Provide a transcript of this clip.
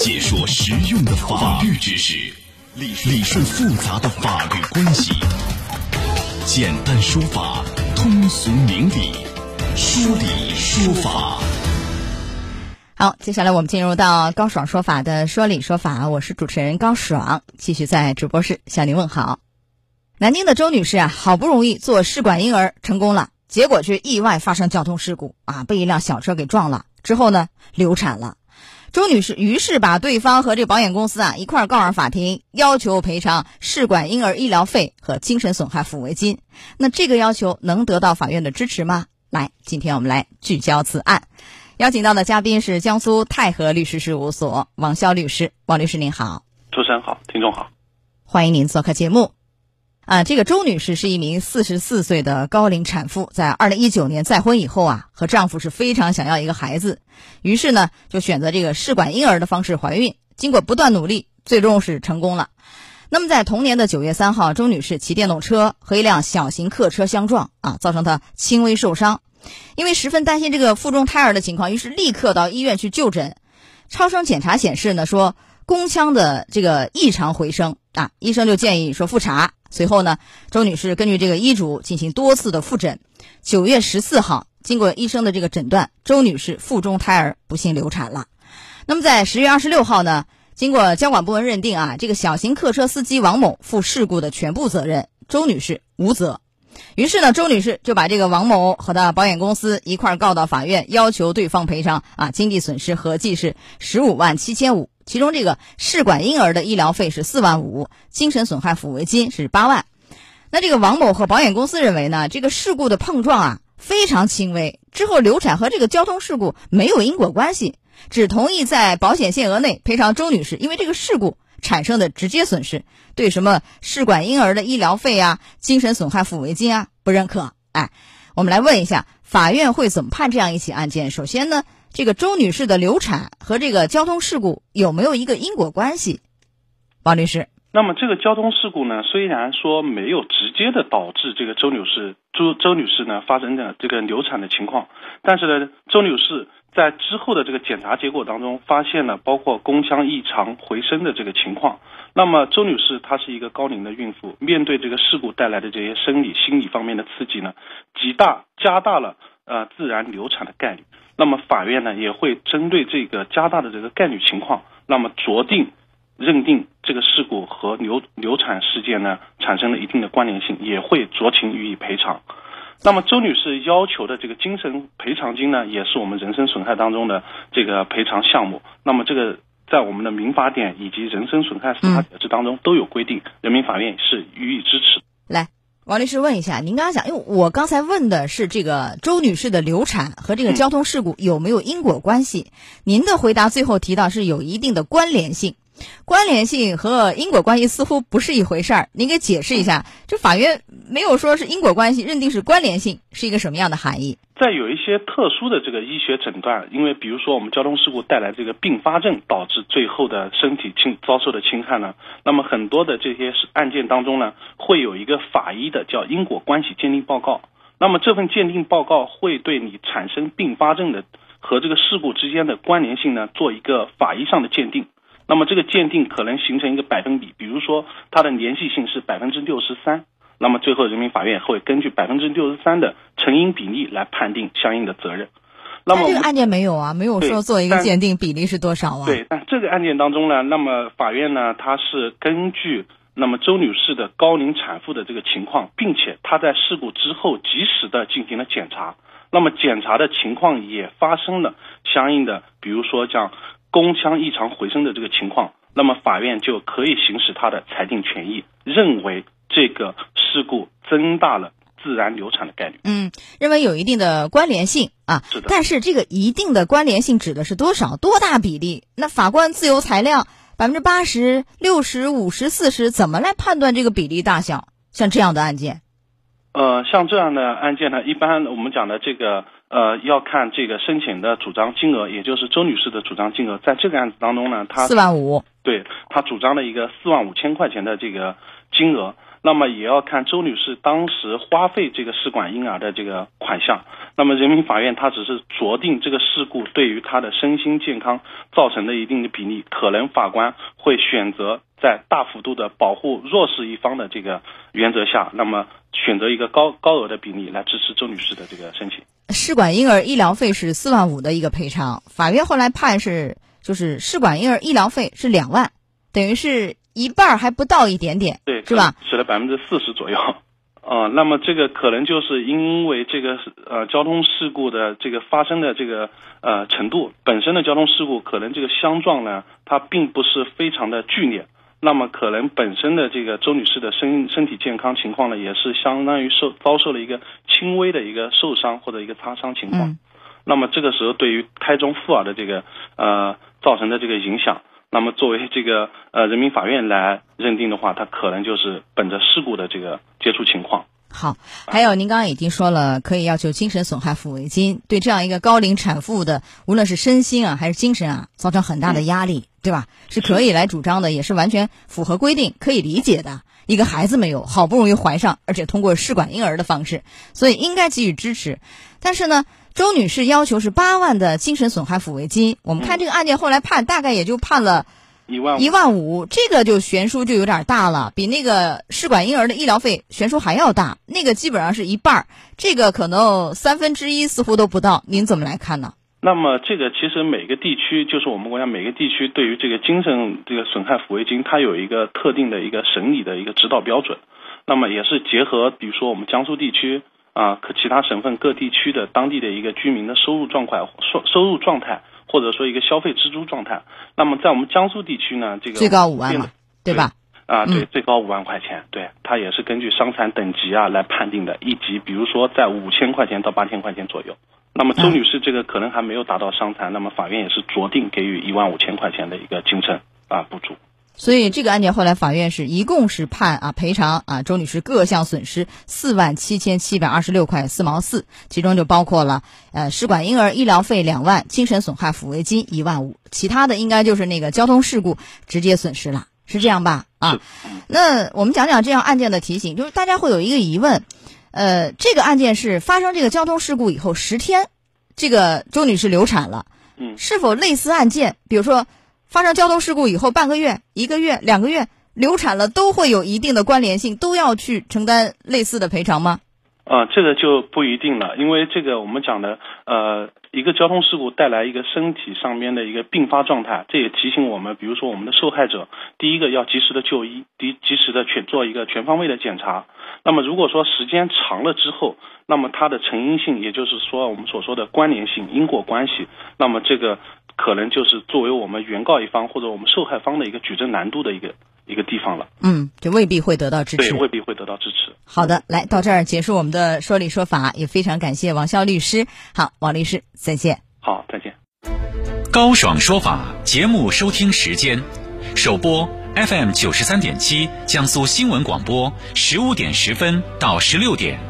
解说实用的法律知识，理理顺复杂的法律关系，简单说法，通俗明理，说理说法。好，接下来我们进入到高爽说法的说理说法，我是主持人高爽，继续在直播室向您问好。南京的周女士啊，好不容易做试管婴儿成功了，结果却意外发生交通事故啊，被一辆小车给撞了，之后呢流产了。周女士于是把对方和这保险公司啊一块儿告上法庭，要求赔偿试管婴儿医疗费和精神损害抚慰金。那这个要求能得到法院的支持吗？来，今天我们来聚焦此案，邀请到的嘉宾是江苏泰和律师事务所王潇律师。王律师您好，主持人好，听众好，欢迎您做客节目。啊，这个周女士是一名四十四岁的高龄产妇，在二零一九年再婚以后啊，和丈夫是非常想要一个孩子，于是呢就选择这个试管婴儿的方式怀孕。经过不断努力，最终是成功了。那么在同年的九月三号，周女士骑电动车和一辆小型客车相撞啊，造成她轻微受伤。因为十分担心这个腹中胎儿的情况，于是立刻到医院去就诊。超声检查显示呢，说宫腔的这个异常回声啊，医生就建议说复查。随后呢，周女士根据这个医嘱进行多次的复诊。九月十四号，经过医生的这个诊断，周女士腹中胎儿不幸流产了。那么在十月二十六号呢，经过交管部门认定啊，这个小型客车司机王某负事故的全部责任，周女士无责。于是呢，周女士就把这个王某和他保险公司一块告到法院，要求对方赔偿啊经济损失合计是十五万七千五。其中这个试管婴儿的医疗费是四万五，精神损害抚慰金是八万。那这个王某和保险公司认为呢，这个事故的碰撞啊非常轻微，之后流产和这个交通事故没有因果关系，只同意在保险限额内赔偿周女士因为这个事故产生的直接损失，对什么试管婴儿的医疗费啊、精神损害抚慰金啊不认可。哎，我们来问一下，法院会怎么判这样一起案件？首先呢？这个周女士的流产和这个交通事故有没有一个因果关系？王律师，那么这个交通事故呢，虽然说没有直接的导致这个周女士周周女士呢发生的这个流产的情况，但是呢，周女士在之后的这个检查结果当中发现了包括宫腔异常回声的这个情况。那么周女士她是一个高龄的孕妇，面对这个事故带来的这些生理、心理方面的刺激呢，极大加大了呃自然流产的概率。那么法院呢也会针对这个加大的这个概率情况，那么酌定认定这个事故和流流产事件呢产生了一定的关联性，也会酌情予以赔偿。那么周女士要求的这个精神赔偿金呢，也是我们人身损害当中的这个赔偿项目。那么这个在我们的民法典以及人身损害司法解释当中都有规定，人民法院是予以支持。来。王律师问一下，您刚刚讲，因为我刚才问的是这个周女士的流产和这个交通事故有没有因果关系？您的回答最后提到是有一定的关联性。关联性和因果关系似乎不是一回事儿，您给解释一下。这法院没有说是因果关系，认定是关联性，是一个什么样的含义？在有一些特殊的这个医学诊断，因为比如说我们交通事故带来这个并发症，导致最后的身体侵遭受的侵害呢，那么很多的这些案件当中呢，会有一个法医的叫因果关系鉴定报告。那么这份鉴定报告会对你产生并发症的和这个事故之间的关联性呢，做一个法医上的鉴定。那么这个鉴定可能形成一个百分比，比如说它的联系性是百分之六十三，那么最后人民法院会根据百分之六十三的成因比例来判定相应的责任。那么这个案件没有啊，没有说做一个鉴定比例是多少啊？对，但这个案件当中呢，那么法院呢，它是根据那么周女士的高龄产妇的这个情况，并且她在事故之后及时的进行了检查，那么检查的情况也发生了相应的，比如说像。宫腔异常回声的这个情况，那么法院就可以行使他的裁定权益，认为这个事故增大了自然流产的概率。嗯，认为有一定的关联性啊。是的。但是这个一定的关联性指的是多少、多大比例？那法官自由裁量，百分之八十六十五十四十，怎么来判断这个比例大小？像这样的案件，呃，像这样的案件呢，一般我们讲的这个。呃，要看这个申请的主张金额，也就是周女士的主张金额，在这个案子当中呢，她四万五，对她主张了一个四万五千块钱的这个金额。那么也要看周女士当时花费这个试管婴儿的这个款项。那么人民法院它只是酌定这个事故对于她的身心健康造成的一定的比例，可能法官会选择在大幅度的保护弱势一方的这个原则下，那么选择一个高高额的比例来支持周女士的这个申请。试管婴儿医疗费是四万五的一个赔偿，法院后来判是就是试管婴儿医疗费是两万，等于是。一半还不到一点点，对，是吧？使了百分之四十左右，啊，那么这个可能就是因为这个呃交通事故的这个发生的这个呃程度，本身的交通事故可能这个相撞呢，它并不是非常的剧烈，那么可能本身的这个周女士的身身体健康情况呢，也是相当于受遭受了一个轻微的一个受伤或者一个擦伤情况，那么这个时候对于胎中妇儿的这个呃造成的这个影响。那么，作为这个呃人民法院来认定的话，他可能就是本着事故的这个接触情况。好，还有您刚刚已经说了，可以要求精神损害抚慰金，对这样一个高龄产妇的，无论是身心啊还是精神啊，造成很大的压力，对吧？是可以来主张的，也是完全符合规定，可以理解的。一个孩子没有，好不容易怀上，而且通过试管婴儿的方式，所以应该给予支持。但是呢？周女士要求是八万的精神损害抚慰金。我们看这个案件后来判，大概也就判了一万一万五，这个就悬殊就有点大了，比那个试管婴儿的医疗费悬殊还要大。那个基本上是一半，这个可能三分之一似乎都不到。您怎么来看呢？那么这个其实每个地区，就是我们国家每个地区对于这个精神这个损害抚慰金，它有一个特定的一个审理的一个指导标准。那么也是结合，比如说我们江苏地区。啊，可其他省份各地区的当地的一个居民的收入状况、收收入状态，或者说一个消费支出状态。那么在我们江苏地区呢，这个最高五万嘛，对吧？啊，对，最高五万块钱，对，它也是根据伤残等级啊来判定的，一级，比如说在五千块钱到八千块钱左右。那么周女士这个可能还没有达到伤残，那么法院也是酌定给予一万五千块钱的一个精神啊补助。所以这个案件后来法院是一共是判啊赔偿啊周女士各项损失四万七千七百二十六块四毛四，其中就包括了呃试管婴儿医疗费两万，精神损害抚慰金一万五，其他的应该就是那个交通事故直接损失了，是这样吧？啊，那我们讲讲这样案件的提醒，就是大家会有一个疑问，呃，这个案件是发生这个交通事故以后十天，这个周女士流产了，嗯，是否类似案件，比如说？发生交通事故以后，半个月、一个月、两个月流产了，都会有一定的关联性，都要去承担类似的赔偿吗？啊，这个就不一定了，因为这个我们讲的，呃，一个交通事故带来一个身体上面的一个并发状态，这也提醒我们，比如说我们的受害者，第一个要及时的就医，及及时的全做一个全方位的检查。那么如果说时间长了之后，那么它的成因性，也就是说我们所说的关联性、因果关系，那么这个。可能就是作为我们原告一方或者我们受害方的一个举证难度的一个一个地方了。嗯，就未必会得到支持。对，未必会得到支持。好的，来到这儿结束我们的说理说法，也非常感谢王潇律师。好，王律师，再见。好，再见。高爽说法节目收听时间：首播 FM 九十三点七，江苏新闻广播，十五点十分到十六点。